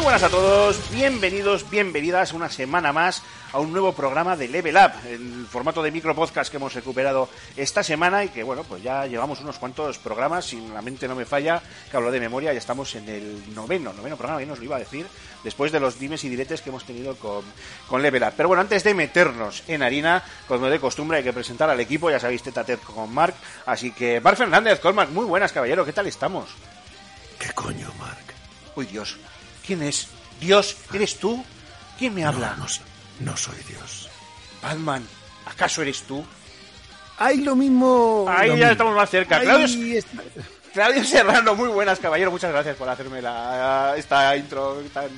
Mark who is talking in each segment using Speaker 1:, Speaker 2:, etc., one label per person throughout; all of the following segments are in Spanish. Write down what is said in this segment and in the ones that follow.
Speaker 1: Muy buenas a todos, bienvenidos, bienvenidas una semana más a un nuevo programa de Level Up, el formato de micro podcast que hemos recuperado esta semana y que bueno, pues ya llevamos unos cuantos programas, si la mente no me falla, que hablo de memoria, ya estamos en el noveno, noveno programa, bien nos lo iba a decir, después de los dimes y diretes que hemos tenido con, con Level Up. Pero bueno, antes de meternos en harina, como de costumbre hay que presentar al equipo, ya sabéis, tete a tete con Marc, así que Marc Fernández, Colman, muy buenas caballero, ¿qué tal estamos?
Speaker 2: ¿Qué coño, Mark?
Speaker 1: Uy Dios, ¿quién es? Dios, ¿eres tú? ¿Quién me habla?
Speaker 2: No, no, no soy Dios.
Speaker 1: Batman, ¿acaso eres tú?
Speaker 2: ¡Ay, lo mismo!
Speaker 1: Ahí
Speaker 2: lo
Speaker 1: ya
Speaker 2: mismo.
Speaker 1: estamos más cerca.
Speaker 2: Ahí
Speaker 1: Claudio,
Speaker 2: está.
Speaker 1: Claudio Serrano, muy buenas, caballero. Muchas gracias por hacerme la, esta intro tan,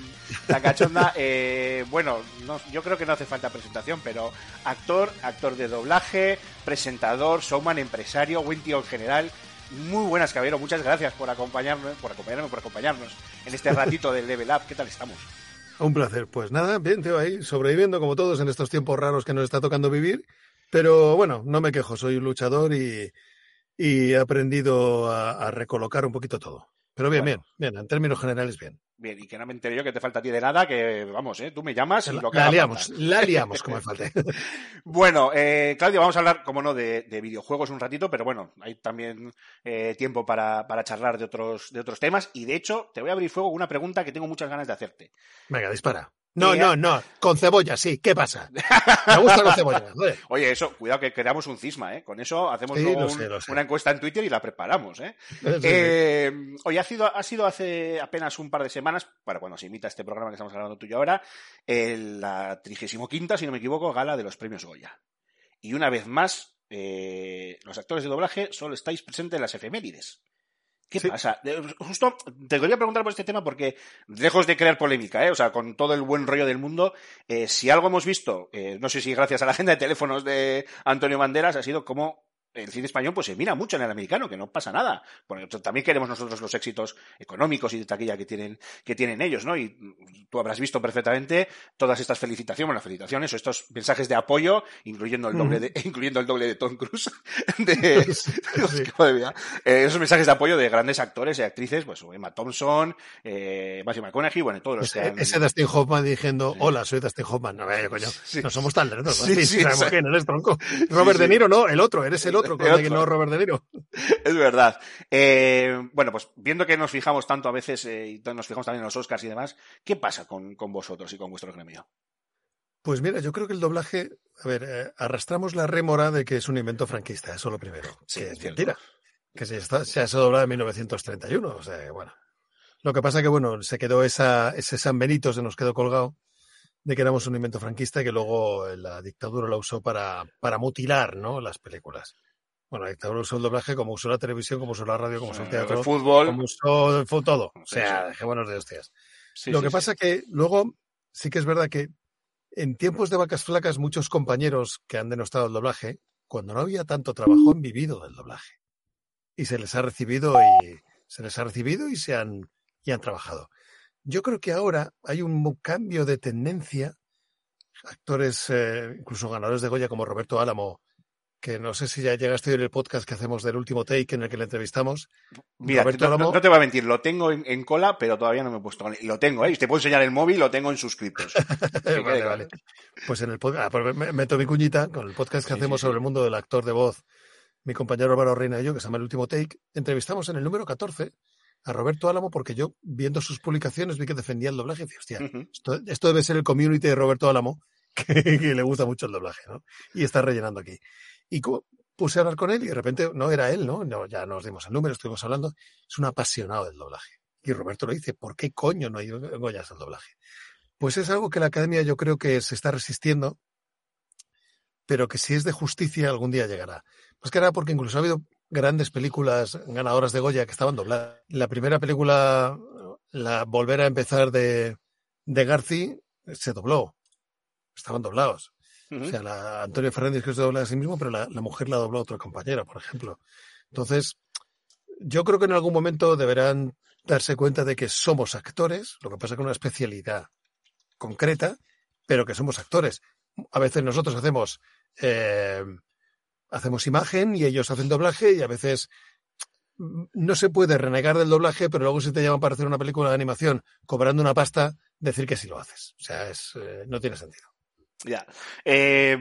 Speaker 1: tan cachonda. Eh, bueno, no- yo creo que no hace falta presentación, pero actor, actor de doblaje, presentador, showman, empresario, buen tío en general. Muy buenas, caballero. Muchas gracias por acompañarnos, por acompañarme, por acompañarnos en este ratito del Level Up. ¿Qué tal estamos?
Speaker 2: Un placer. Pues nada, bien, tío, ahí sobreviviendo como todos en estos tiempos raros que nos está tocando vivir. Pero bueno, no me quejo, soy un luchador y, y he aprendido a, a recolocar un poquito todo. Pero bien,
Speaker 1: Bueno.
Speaker 2: bien, bien, en términos generales bien.
Speaker 1: Bien, y que no me entere yo que te falta a ti de nada, que vamos, ¿eh? Tú me llamas y
Speaker 2: La,
Speaker 1: lo que
Speaker 2: la liamos,
Speaker 1: falta.
Speaker 2: la liamos como me falte.
Speaker 1: Bueno, eh, Claudio, vamos a hablar, como no, de, de videojuegos un ratito, pero bueno, hay también eh, tiempo para, para charlar de otros, de otros temas. Y de hecho, te voy a abrir fuego con una pregunta que tengo muchas ganas de hacerte.
Speaker 2: Venga, dispara. No,
Speaker 1: Mira.
Speaker 2: no, no, con cebolla, sí, ¿qué pasa? Me gusta con cebolla. joder.
Speaker 1: Oye, eso, cuidado que creamos un cisma, ¿eh? Con eso hacemos
Speaker 2: Sí,
Speaker 1: luego un-
Speaker 2: sé,
Speaker 1: una encuesta en Twitter y la preparamos, ¿eh?
Speaker 2: Sí, sí.
Speaker 1: Eh, Oye, ha sido, ha sido hace apenas un par de semanas, para cuando se imita este programa que estamos hablando tú y yo ahora, el- la 35 si no me equivoco, gala de los premios Goya. Y una vez más, eh, los actores de doblaje solo estáis presentes en las efemérides. ¿Qué
Speaker 2: Sí.
Speaker 1: pasa? De- Justo te quería preguntar por este tema porque, lejos de crear polémica, ¿eh? o sea, con todo el buen rollo del mundo, eh, si algo hemos visto, eh, no sé si gracias a la agenda de teléfonos de Antonio Banderas, ha sido como el cine español pues se mira mucho en el americano, que no pasa nada. Bueno, también queremos nosotros los éxitos económicos y de taquilla que tienen, que tienen ellos, ¿no? Y mm, tú habrás visto perfectamente todas estas felicitaciones, bueno, felicitaciones o estos mensajes de apoyo, incluyendo el doble de, incluyendo el doble de Tom Cruise, de,
Speaker 2: sí.
Speaker 1: Madre mía. Eh, esos mensajes de apoyo de grandes actores y actrices, pues Emma Thompson, eh, Matthew McConaughey, bueno, todos los que
Speaker 2: Ese,
Speaker 1: han-
Speaker 2: ese Dustin Hoffman diciendo, hola, soy Dustin Hoffman. No, coño,
Speaker 1: Sí.
Speaker 2: no somos tan lerdos.
Speaker 1: Sí,
Speaker 2: Dustin,
Speaker 1: sí,
Speaker 2: sabemos quién eres, tronco. Robert
Speaker 1: sí.
Speaker 2: De Niro, no, el otro, eres el otro, No Robert De Niro.
Speaker 1: Es verdad. Eh, bueno, pues viendo que nos fijamos tanto a veces eh, y nos fijamos también en los Oscars y demás, ¿qué pasa con, con vosotros y con vuestro gremio?
Speaker 2: Pues mira, yo creo que el doblaje, a ver, eh, arrastramos la rémora de que es un invento franquista, eso lo primero.
Speaker 1: Sí,
Speaker 2: que
Speaker 1: es
Speaker 2: es
Speaker 1: cierto.
Speaker 2: mentira. Que se, está, se ha sido doblado en 1931, o sea, bueno. Lo que pasa que, bueno, se quedó esa, ese San Benito, se nos quedó colgado de que éramos un invento franquista y que luego la dictadura la usó para, para mutilar, ¿no? Las películas. Bueno, la dictadura usó el doblaje como usó la televisión, como usó la radio, como usó el teatro,
Speaker 1: el fútbol.
Speaker 2: como usó todo. O sea,
Speaker 1: sí.
Speaker 2: dejémonos de hostias. Lo que pasa que luego sí que es verdad que en tiempos de vacas flacas muchos compañeros que han denostado el doblaje, cuando no había tanto trabajo, han vivido del doblaje. Y se les ha recibido y se les ha recibido y se han y han trabajado. Yo creo que ahora hay un cambio de tendencia. Actores, eh, incluso ganadores de Goya como Roberto Álamo, que no sé si ya llegaste a oír el podcast que hacemos del último take en el que le entrevistamos.
Speaker 1: Mira,
Speaker 2: Roberto
Speaker 1: no, te voy a mentir, lo tengo en, en cola, pero todavía no me he puesto con él. Y lo tengo, ¿eh? Y te puedo enseñar el móvil, lo tengo en suscriptos.
Speaker 2: vale, vale. Pues en el podcast, ah, pues me- meto mi cuñita con el podcast que
Speaker 1: Sí,
Speaker 2: hacemos
Speaker 1: sí, sí.
Speaker 2: sobre el mundo del actor de voz, mi compañero Álvaro Reina y yo, que se llama El Último Take, entrevistamos en el número 14 a Roberto Álamo porque yo, viendo sus publicaciones, vi que defendía el doblaje y dije, hostia, esto debe ser el community de Roberto Álamo, que, que le gusta mucho el doblaje, ¿no? Y está rellenando aquí. Y puse a hablar con él y de repente no era él, ¿no? no ya nos dimos el número, estuvimos hablando. Es un apasionado del doblaje. Y Roberto lo dice, ¿por qué coño no hay Goyas al doblaje? Pues es algo que la academia yo creo que se está resistiendo, pero que si es de justicia algún día llegará. Más que nada porque incluso ha habido grandes películas ganadoras de Goya que estaban dobladas. La primera película, la Volver a empezar de, de Garci, se dobló. Estaban doblados. O sea, la, Antonio Fernández que se dobla a sí mismo, pero la, mujer la dobló a otra compañera, por ejemplo. Entonces, yo creo que en algún momento deberán darse cuenta de que somos actores, lo que pasa con una especialidad concreta, pero que somos actores. A veces nosotros hacemos eh, hacemos imagen y ellos hacen doblaje y a veces no se puede renegar del doblaje, pero luego si te llaman para hacer una película de animación cobrando una pasta, decir que sí lo haces. O sea, es, eh, no tiene sentido.
Speaker 1: Ya. Eh,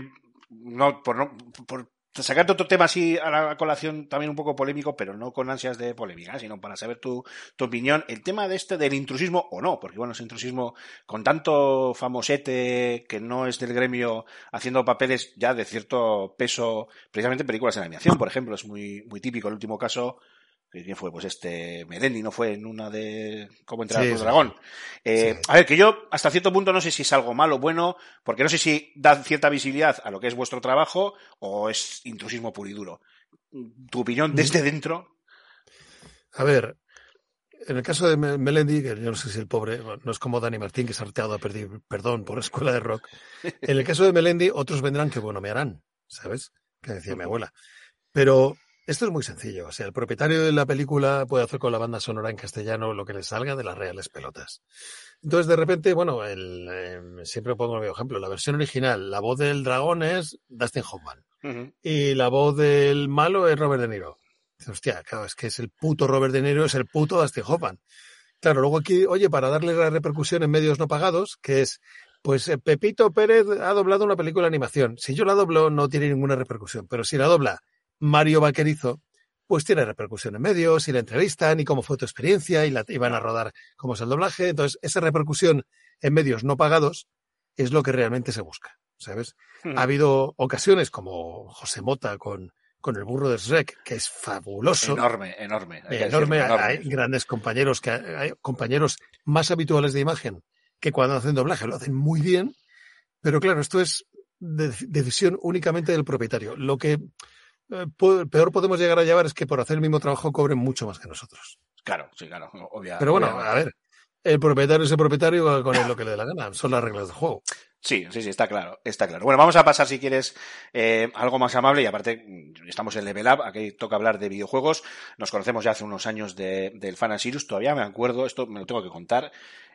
Speaker 1: no, por, no, por sacarte otro tema así a la colación también un poco polémico, pero no con ansias de polémica, sino para saber tu, tu opinión. El tema de este del intrusismo o no, porque bueno, ese intrusismo con tanto famosete que no es del gremio haciendo papeles ya de cierto peso, precisamente en películas de animación, por ejemplo, es muy, muy típico. El último caso, ¿Quién fue? Pues este Melendi, ¿no fue en una de cómo entrar
Speaker 2: Sí,
Speaker 1: al
Speaker 2: sí,
Speaker 1: dragón? Eh,
Speaker 2: Sí.
Speaker 1: A ver, que yo hasta cierto punto no sé si es algo malo o bueno, porque no sé si da cierta visibilidad a lo que es vuestro trabajo o es intrusismo puro y duro. Tu opinión desde dentro.
Speaker 2: A ver, en el caso de Me- Melendi, que yo no sé si el pobre, no es como Dani Martín, que se ha harteado a pedir perdón por la escuela de rock. En el caso de Melendi, otros vendrán que bueno me harán, ¿sabes? Que decía mi abuela. Pero esto es muy sencillo. O sea, el propietario de la película puede hacer con la banda sonora en castellano lo que le salga de las reales pelotas. Entonces, de repente, bueno, el, eh, siempre pongo el mismo ejemplo. La versión original, la voz del dragón es Dustin Hoffman y la voz del malo es Robert De Niro. Dice, hostia, claro, es que es el puto Robert De Niro, es el puto Dustin Hoffman. Claro, luego aquí, oye, para darle la repercusión en medios no pagados, que es, pues eh, Pepito Pérez ha doblado una película de animación. Si yo la doblo, no tiene ninguna repercusión, pero si la dobla Mario Vaquerizo, pues tiene repercusión en medios y la entrevistan y cómo fue tu experiencia y la y van a rodar cómo es el doblaje. Entonces, esa repercusión en medios no pagados es lo que realmente se busca, ¿sabes?
Speaker 1: Ujú.
Speaker 2: Ha habido ocasiones como José Mota con, con el burro de Shrek, que es fabuloso,
Speaker 1: Enorme, enorme. hay
Speaker 2: enorme. Hay grandes compañeros que hay compañeros más habituales de imagen que cuando hacen doblaje lo hacen muy bien, pero claro, esto es de- decisión únicamente del propietario. Lo que peor podemos llegar a llevar es que por hacer el mismo trabajo cobren mucho más que nosotros.
Speaker 1: Claro, sí, claro. obvia-
Speaker 2: Pero bueno,
Speaker 1: obviamente.
Speaker 2: a ver, el propietario es el propietario con lo que le dé la gana, son las reglas del juego.
Speaker 1: Sí, sí, sí, está claro, está claro. Bueno, vamos a pasar, si quieres, eh, algo más amable y aparte mm, estamos en Level Up, aquí toca hablar de videojuegos. Nos conocemos ya hace unos años de- del Fan Sirius, todavía me acuerdo, esto me lo tengo que contar.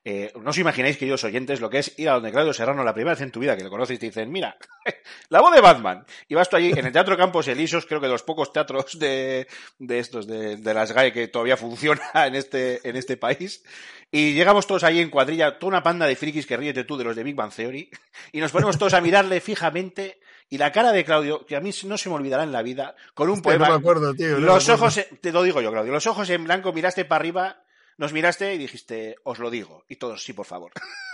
Speaker 1: Eh, no os imagináis, queridos oyentes, lo que es ir a donde Claudio Serrano la primera vez en tu vida que le conoces y te dicen, mira, la voz de Batman. Y vas tú allí en el Teatro Campos Elíseos, creo que de los pocos teatros de, de estos, de, de las GAE que todavía funciona en este, en este país. Y llegamos todos ahí en cuadrilla, toda una panda de frikis que ríete tú de los de Big Bang Theory, y nos ponemos todos a mirarle fijamente, y la cara de Claudio, que a mí no se me olvidará en la vida, con un
Speaker 2: no
Speaker 1: poema.
Speaker 2: me acuerdo, tío, no me
Speaker 1: los
Speaker 2: acuerdo.
Speaker 1: ojos, te lo digo yo, Claudio, los ojos en blanco, miraste para arriba, nos miraste y dijiste, os lo digo. Y todos, sí, por favor.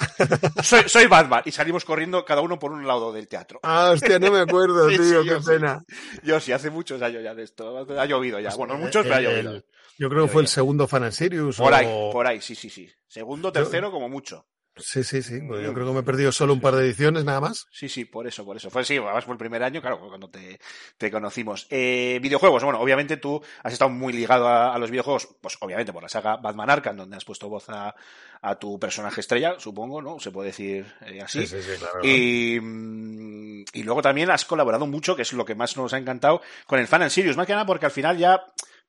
Speaker 1: soy, soy Batman. Y salimos corriendo cada uno por un lado del teatro.
Speaker 2: Ah, hostia, no me acuerdo,
Speaker 1: Sí,
Speaker 2: tío,
Speaker 1: sí,
Speaker 2: qué
Speaker 1: yo sí.
Speaker 2: pena.
Speaker 1: Yo sí, hace muchos años ya de esto. Ha llovido ya. Bueno, muchos,
Speaker 2: El-
Speaker 1: pero ha llovido.
Speaker 2: yo creo que fue el segundo Fan and Sirius.
Speaker 1: Por
Speaker 2: o-
Speaker 1: ahí, por ahí, sí, sí, sí. Segundo, tercero, como mucho.
Speaker 2: Sí, sí, sí. yo creo que me he perdido solo un par de ediciones nada más.
Speaker 1: Sí, sí, por eso, por eso. Fue sí, además fue el primer año, claro, cuando te, te conocimos. Eh, videojuegos, bueno, obviamente tú has estado muy ligado a, a los videojuegos, pues obviamente por la saga Batman Arkham, donde has puesto voz a, a tu personaje estrella, supongo, ¿no? Se puede decir eh, así.
Speaker 2: sí, sí, claro.
Speaker 1: Y, mm, y luego también has colaborado mucho, que es lo que más nos ha encantado, con el Fan and Sirius, más que nada porque al final ya,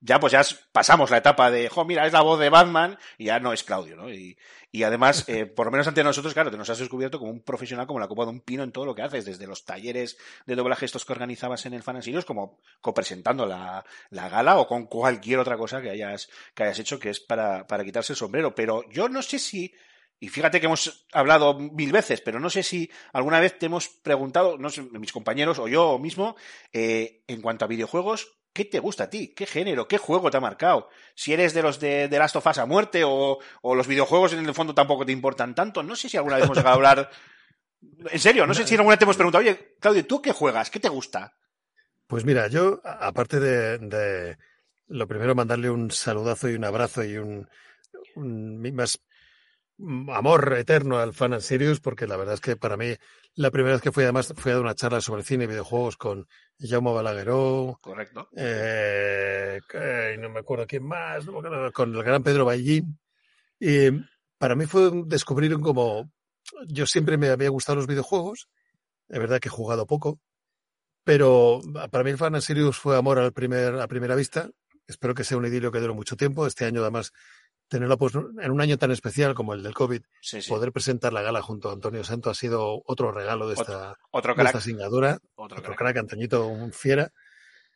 Speaker 1: ya pues ya pasamos la etapa de, jo, mira, es la voz de Batman y ya no es Claudio, ¿no? Y, y además, eh, por lo menos ante nosotros, claro, te nos has descubierto como un profesional, como la copa de un pino en todo lo que haces, desde los talleres de doblaje estos que organizabas en el Fan and Sirius, como copresentando la, la gala o con cualquier otra cosa que hayas, que hayas hecho que es para, para quitarse el sombrero. Pero yo no sé si, y fíjate que hemos hablado mil veces, pero no sé si alguna vez te hemos preguntado, no sé, mis compañeros o yo mismo, eh, en cuanto a videojuegos, ¿qué te gusta a ti? ¿Qué género? ¿Qué juego te ha marcado? Si eres de los de, de Last of Us a muerte o, los videojuegos en el fondo tampoco te importan tanto. No sé si alguna vez hemos llegado a hablar. En serio, no sé si alguna vez te hemos preguntado, oye, Claudio, ¿tú qué juegas? ¿Qué te gusta?
Speaker 2: Pues mira, yo, aparte de, de lo primero, mandarle un saludazo y un abrazo y un, un más amor eterno al Fan and Serious, porque la verdad es que para mí, la primera vez que fui, además, fui a dar una charla sobre cine y videojuegos con Jaume Balagueró,
Speaker 1: Correcto.
Speaker 2: eh, no me acuerdo quién más, no me acuerdo, con el gran Pedro Ballín. Y para mí fue un descubrir como. Yo siempre me había gustado los videojuegos, es verdad que he jugado poco, pero para mí el Fan and Serious fue amor al primer, a primera vista. Espero que sea un idilio que dure mucho tiempo. Este año, además, tenerlo pues, en un año tan especial como el del COVID,
Speaker 1: Sí, sí.
Speaker 2: poder presentar la gala junto a Antonio Santo ha sido otro regalo de esta,
Speaker 1: Otro
Speaker 2: de esta singadura
Speaker 1: Otro
Speaker 2: otro
Speaker 1: crack.
Speaker 2: crack, Antoñito, un fiera.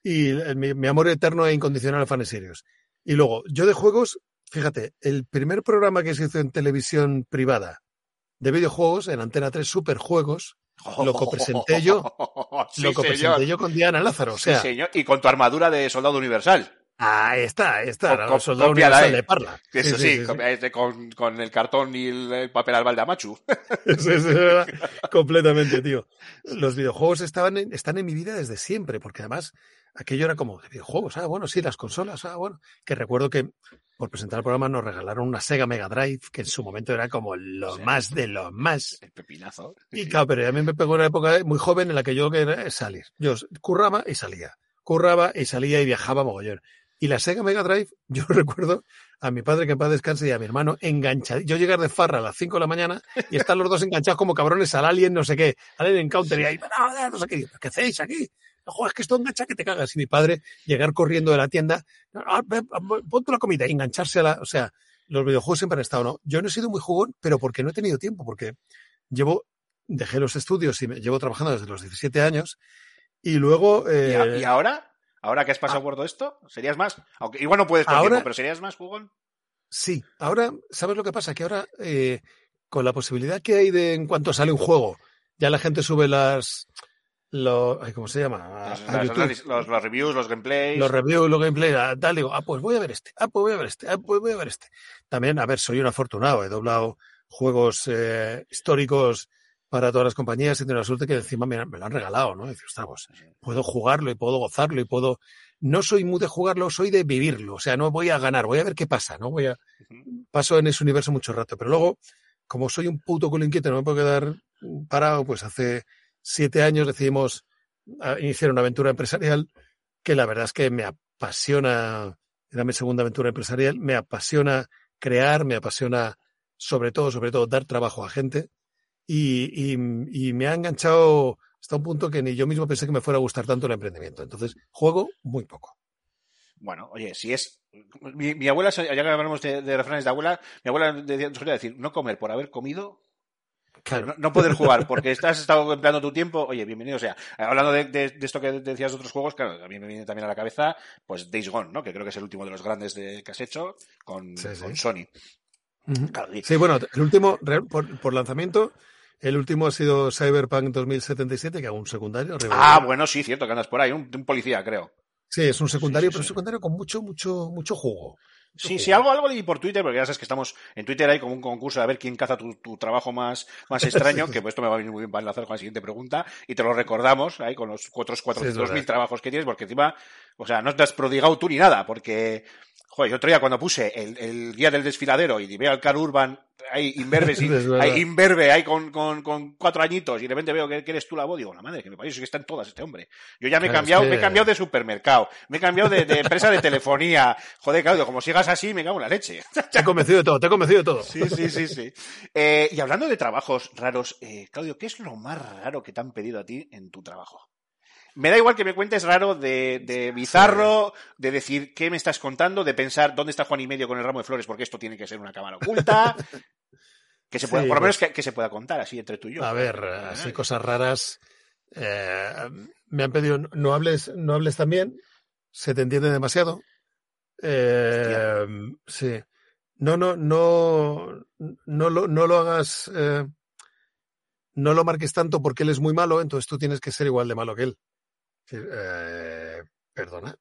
Speaker 2: Y el- mi, mi amor eterno e incondicional a Fanes Serios. Y luego, yo de juegos, fíjate, el primer programa que se hizo en televisión privada de videojuegos, en Antena 3 Superjuegos, lo copresenté yo.
Speaker 1: Sí,
Speaker 2: lo
Speaker 1: señor.
Speaker 2: presenté yo con Diana Lázaro. O
Speaker 1: Sí,
Speaker 2: sea,
Speaker 1: señor. Y con tu armadura de soldado universal.
Speaker 2: Ahí está, ahí está, ¿no?
Speaker 1: co-
Speaker 2: soldado universal de Parla.
Speaker 1: Eso sí, con, este, con- con el cartón y el, el papel albal de Amachu.
Speaker 2: Eso es verdad, completamente, tío. Los videojuegos estaban en- están en mi vida desde siempre, porque además aquello era como de videojuegos, ah, bueno, sí, las consolas, ah, bueno. Que recuerdo que por presentar el programa nos regalaron una Sega Mega Drive, que en su momento era como lo
Speaker 1: Sí.
Speaker 2: más de lo más.
Speaker 1: El pepinazo.
Speaker 2: Y claro, pero a mí me pegó una época muy joven en la que yo quería salir. Yo curraba y salía. Curraba y salía y viajaba mogollón. Y la Sega Mega Drive, yo recuerdo a mi padre que en paz descanse y a mi hermano enganchados. Yo llegar de farra a las 5 de la mañana y están los dos enganchados como cabrones al Alien no sé qué, Alien Encounter y ahí, no, no sé qué, ¿qué hacéis aquí? Joder, es que esto engancha que te cagas. Y mi padre llegar corriendo de la tienda, "Ah, ven, ponte la comida y engancharse a la... O sea, los videojuegos siempre han estado, ¿no? Yo no he sido muy jugón, pero porque no he tenido tiempo, porque llevo, dejé los estudios y me llevo trabajando desde los 17 años y luego...
Speaker 1: ¿Y, a-
Speaker 2: eh,
Speaker 1: y ahora? ¿Ahora que has pasado por todo esto? ¿Serías más? Aunque igual no puedes
Speaker 2: Ahora-
Speaker 1: tiempo, pero ¿serías más jugón?
Speaker 2: Sí, ahora, ¿sabes lo que pasa? Que ahora, eh, con la posibilidad que hay de en cuanto sale un juego, ya la gente sube las. Lo, ay, ¿Cómo se llama? A-
Speaker 1: Los,
Speaker 2: a
Speaker 1: las-
Speaker 2: YouTube.
Speaker 1: los- los- los reviews, los gameplays.
Speaker 2: Los reviews, los gameplays, a tal, digo, ah, pues voy a ver este, ah, pues voy a ver este, ah, pues voy a ver este. También, a ver, soy un afortunado, he doblado juegos eh, históricos para todas las compañías y tengo la suerte que encima me, me lo han regalado, ¿no? Y dices, ostras, pues, puedo jugarlo y puedo gozarlo y puedo. No soy muy de jugarlo, soy de vivirlo. O sea, no voy a ganar, voy a ver qué pasa, ¿no? Voy a. Paso en ese universo mucho rato. Pero luego, como soy un puto culo inquieto, no me puedo quedar parado, pues hace siete años decidimos a- iniciar una aventura empresarial que la verdad es que me apasiona. Era mi segunda aventura empresarial. Me apasiona crear, me apasiona sobre todo, sobre todo, dar trabajo a gente. Y, y- y me ha enganchado hasta un punto que ni yo mismo pensé que me fuera a gustar tanto el emprendimiento. Entonces, juego muy poco.
Speaker 1: Bueno, oye, si es. Mi, mi abuela, ya que hablamos de, de refranes de abuela, mi abuela decía- solía decir: no comer por haber comido,
Speaker 2: Claro.
Speaker 1: no, no poder jugar porque estás estado empleando tu tiempo. Oye, bienvenido. O sea, hablando de, de- de esto que decías de otros juegos, claro, a mí me viene también a la cabeza, pues Days Gone, ¿no? Que creo que es el último de los grandes de, que has hecho con,
Speaker 2: Sí, sí.
Speaker 1: con Sony.
Speaker 2: Ujú.
Speaker 1: Claro, y-
Speaker 2: Sí, bueno, el último, por, por lanzamiento, el último ha sido Cyberpunk 2077, que hago un secundario.
Speaker 1: Ah,
Speaker 2: de-
Speaker 1: bueno, sí, cierto, que andas por ahí, un, un policía, creo.
Speaker 2: Sí, es un secundario,
Speaker 1: Sí, sí,
Speaker 2: pero
Speaker 1: sí.
Speaker 2: un secundario con mucho, mucho, mucho jugo.
Speaker 1: Sí,
Speaker 2: jugo.
Speaker 1: sí, algo, algo leí por Twitter, porque ya sabes que estamos en Twitter hay como un concurso a ver quién caza tu, tu trabajo más, más extraño, que pues esto me va a venir muy bien para enlazar con la siguiente pregunta, y te lo recordamos ahí con los otros 400.000
Speaker 2: verdad.
Speaker 1: trabajos que tienes, porque encima, o sea, no te has prodigado tú ni nada, porque, joder, yo otro día cuando puse el, el guía del desfiladero y veo al Car Urban ahí imberbe, sí, ahí imberbe, ahí con, con, con cuatro añitos, y de repente veo que, que eres tú la voz, digo, la madre que me parece que está en todas este hombre. Yo ya me he
Speaker 2: Claro,
Speaker 1: cambiado,
Speaker 2: es que-
Speaker 1: me he cambiado de supermercado, me he cambiado de, de empresa de telefonía, joder, Claudio, como sigas así, me cago en la leche.
Speaker 2: Te he convencido de todo, te he convencido de todo.
Speaker 1: Sí, sí, sí, sí. Eh, y hablando de trabajos raros, eh, Claudio, ¿qué es lo más raro que te han pedido a ti en tu trabajo? Me da igual que me cuentes raro de, de bizarro, de decir qué me estás contando, de pensar dónde está Juan y medio con el ramo de flores, porque esto tiene que ser una cámara oculta. Que se pueda,
Speaker 2: Sí,
Speaker 1: por lo menos
Speaker 2: pues-
Speaker 1: que, que se pueda contar así entre tú y yo.
Speaker 2: A ver, así cosas raras. eh, me han pedido, no hables, no hables también, se te entiende demasiado. Eh, sí. No, no, no, no lo, no lo hagas, eh, no lo marques tanto porque él es muy malo, entonces tú tienes que ser igual de malo que él. Eh, perdona.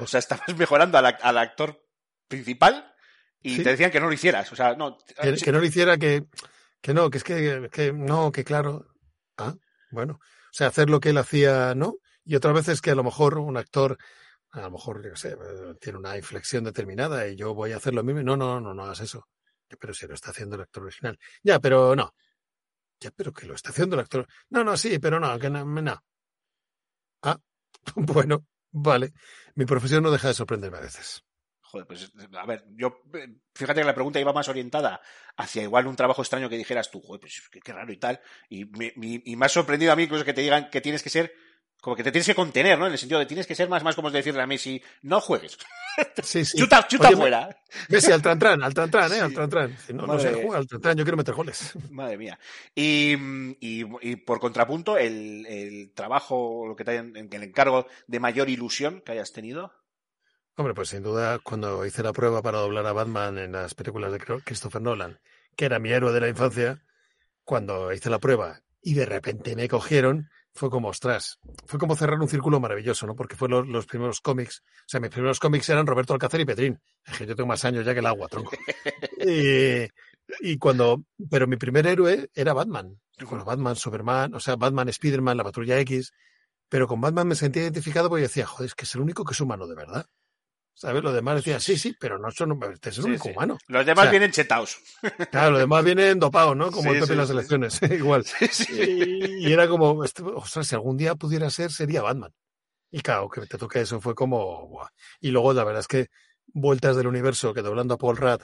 Speaker 1: O sea, estabas mejorando al, ac- al actor principal y
Speaker 2: Sí.
Speaker 1: te decían que no lo hicieras. O sea, no.
Speaker 2: que,
Speaker 1: sí,
Speaker 2: que no lo hiciera, que, que no, que es que, que no, que claro. Ah, bueno. O sea, hacer lo que él hacía, ¿no? Y otras veces que a lo mejor un actor, a lo mejor, yo sé, eh, tiene una inflexión determinada y yo voy a hacer lo mismo. No, no, no, no hagas eso. Pero si lo está haciendo el actor original. Ya, pero no. Ya, pero que lo está haciendo el actor. No, no, sí, pero no, que no. no. Ah, bueno, vale. Mi profesión no deja de sorprenderme a veces.
Speaker 1: Joder, pues a ver, yo eh, fíjate que la pregunta iba más orientada hacia igual un trabajo extraño que dijeras tú, joder, pues qué, raro y tal. Y me, y me ha sorprendido a mí incluso que te digan que tienes que ser, como que te tienes que contener, ¿no? En el sentido de tienes que ser más, más como decirle a Messi, no juegues,
Speaker 2: Sí, sí.
Speaker 1: chuta, chuta
Speaker 2: Oye,
Speaker 1: fuera.
Speaker 2: Messi, al Trantran, al Trantran, ¿eh? Al Trantran. Si no, no
Speaker 1: Madre-
Speaker 2: se juega al Trantran, yo quiero meter goles.
Speaker 1: Madre mía. Y, y- y por contrapunto, el, el trabajo, lo que te hayan, el encargo de mayor ilusión que hayas tenido.
Speaker 2: Hombre, pues sin duda, cuando hice la prueba para doblar a Batman en las películas de Christopher Nolan, que era mi héroe de la infancia, cuando hice la prueba y de repente me cogieron, fue como, ostras, fue como cerrar un círculo maravilloso, ¿no? Porque fue los, los primeros cómics, o sea, mis primeros cómics eran Roberto Alcácer y Petrín. Es que yo tengo más años ya que el agua, tronco. Y, y cuando, pero mi primer héroe era Batman. Bueno, Batman, Superman, o sea, Batman, Spiderman, la Patrulla X. Pero con Batman me sentía identificado porque decía, joder, es que es el único que es humano de verdad. ¿Sabes? Lo demás decía, sí, sí, pero no son, este es el
Speaker 1: Sí,
Speaker 2: único
Speaker 1: sí.
Speaker 2: humano.
Speaker 1: Los demás
Speaker 2: O sea,
Speaker 1: vienen chetaos.
Speaker 2: Claro, lo demás vienen dopados, ¿no? Como
Speaker 1: Sí,
Speaker 2: el Pepe en las elecciones, igual. Y, y era como, este, ostras, si algún día pudiera ser, sería Batman. Y claro, que te toque eso fue como, buah. Y luego la verdad es que vueltas del universo que doblando a Paul Rudd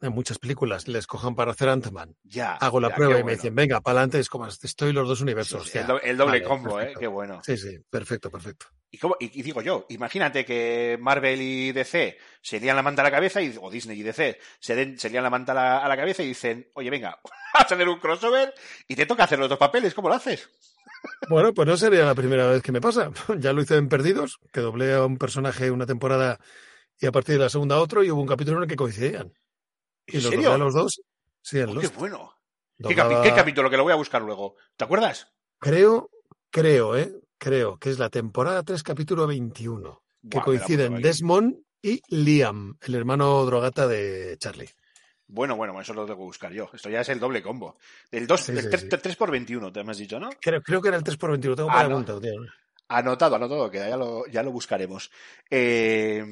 Speaker 2: en muchas películas les cojan para hacer Ant-Man.
Speaker 1: Ya.
Speaker 2: Hago la
Speaker 1: ya,
Speaker 2: prueba y me dicen, venga, para adelante, es como, estoy los dos
Speaker 1: Sí,
Speaker 2: universos.
Speaker 1: el, do- el doble
Speaker 2: Vale,
Speaker 1: combo, ¿eh?
Speaker 2: perfecto.
Speaker 1: Qué bueno.
Speaker 2: Sí, sí, perfecto, perfecto.
Speaker 1: Y, cómo- y- y digo yo, imagínate que Marvel y DC se lían la manta a la cabeza, y, o Disney y DC se, den, se lían la manta a la, a la cabeza y dicen, oye, venga, vas a hacer un crossover y te toca hacer los dos papeles, ¿cómo lo haces?
Speaker 2: Bueno, pues no sería la primera vez que me pasa. Ya lo hice en Perdidos, que doblé a un personaje una temporada y a partir de la segunda otro, y hubo un capítulo en el que coincidían. Y
Speaker 1: ¿En
Speaker 2: los
Speaker 1: serio?
Speaker 2: los dos. Sí, en
Speaker 1: Oh, ¡Qué bueno! ¿Qué,
Speaker 2: doblaba-
Speaker 1: qué capítulo? Que lo voy a buscar luego. ¿Te acuerdas?
Speaker 2: Creo, creo, ¿eh? Creo que es la temporada 3, capítulo 21, que
Speaker 1: Buah,
Speaker 2: coinciden. Desmond y Liam, el hermano drogata de Charlie.
Speaker 1: Bueno, bueno, eso lo tengo que buscar yo. Esto ya es el doble combo. El,
Speaker 2: Sí,
Speaker 1: el
Speaker 2: sí,
Speaker 1: 3,
Speaker 2: sí.
Speaker 1: por 21, te me has dicho, ¿no?
Speaker 2: Creo, creo que era el 3 por 21, tengo
Speaker 1: Ah,
Speaker 2: ahí
Speaker 1: no.
Speaker 2: tío.
Speaker 1: Anotado, anotado, que ya lo, ya lo buscaremos. Eh,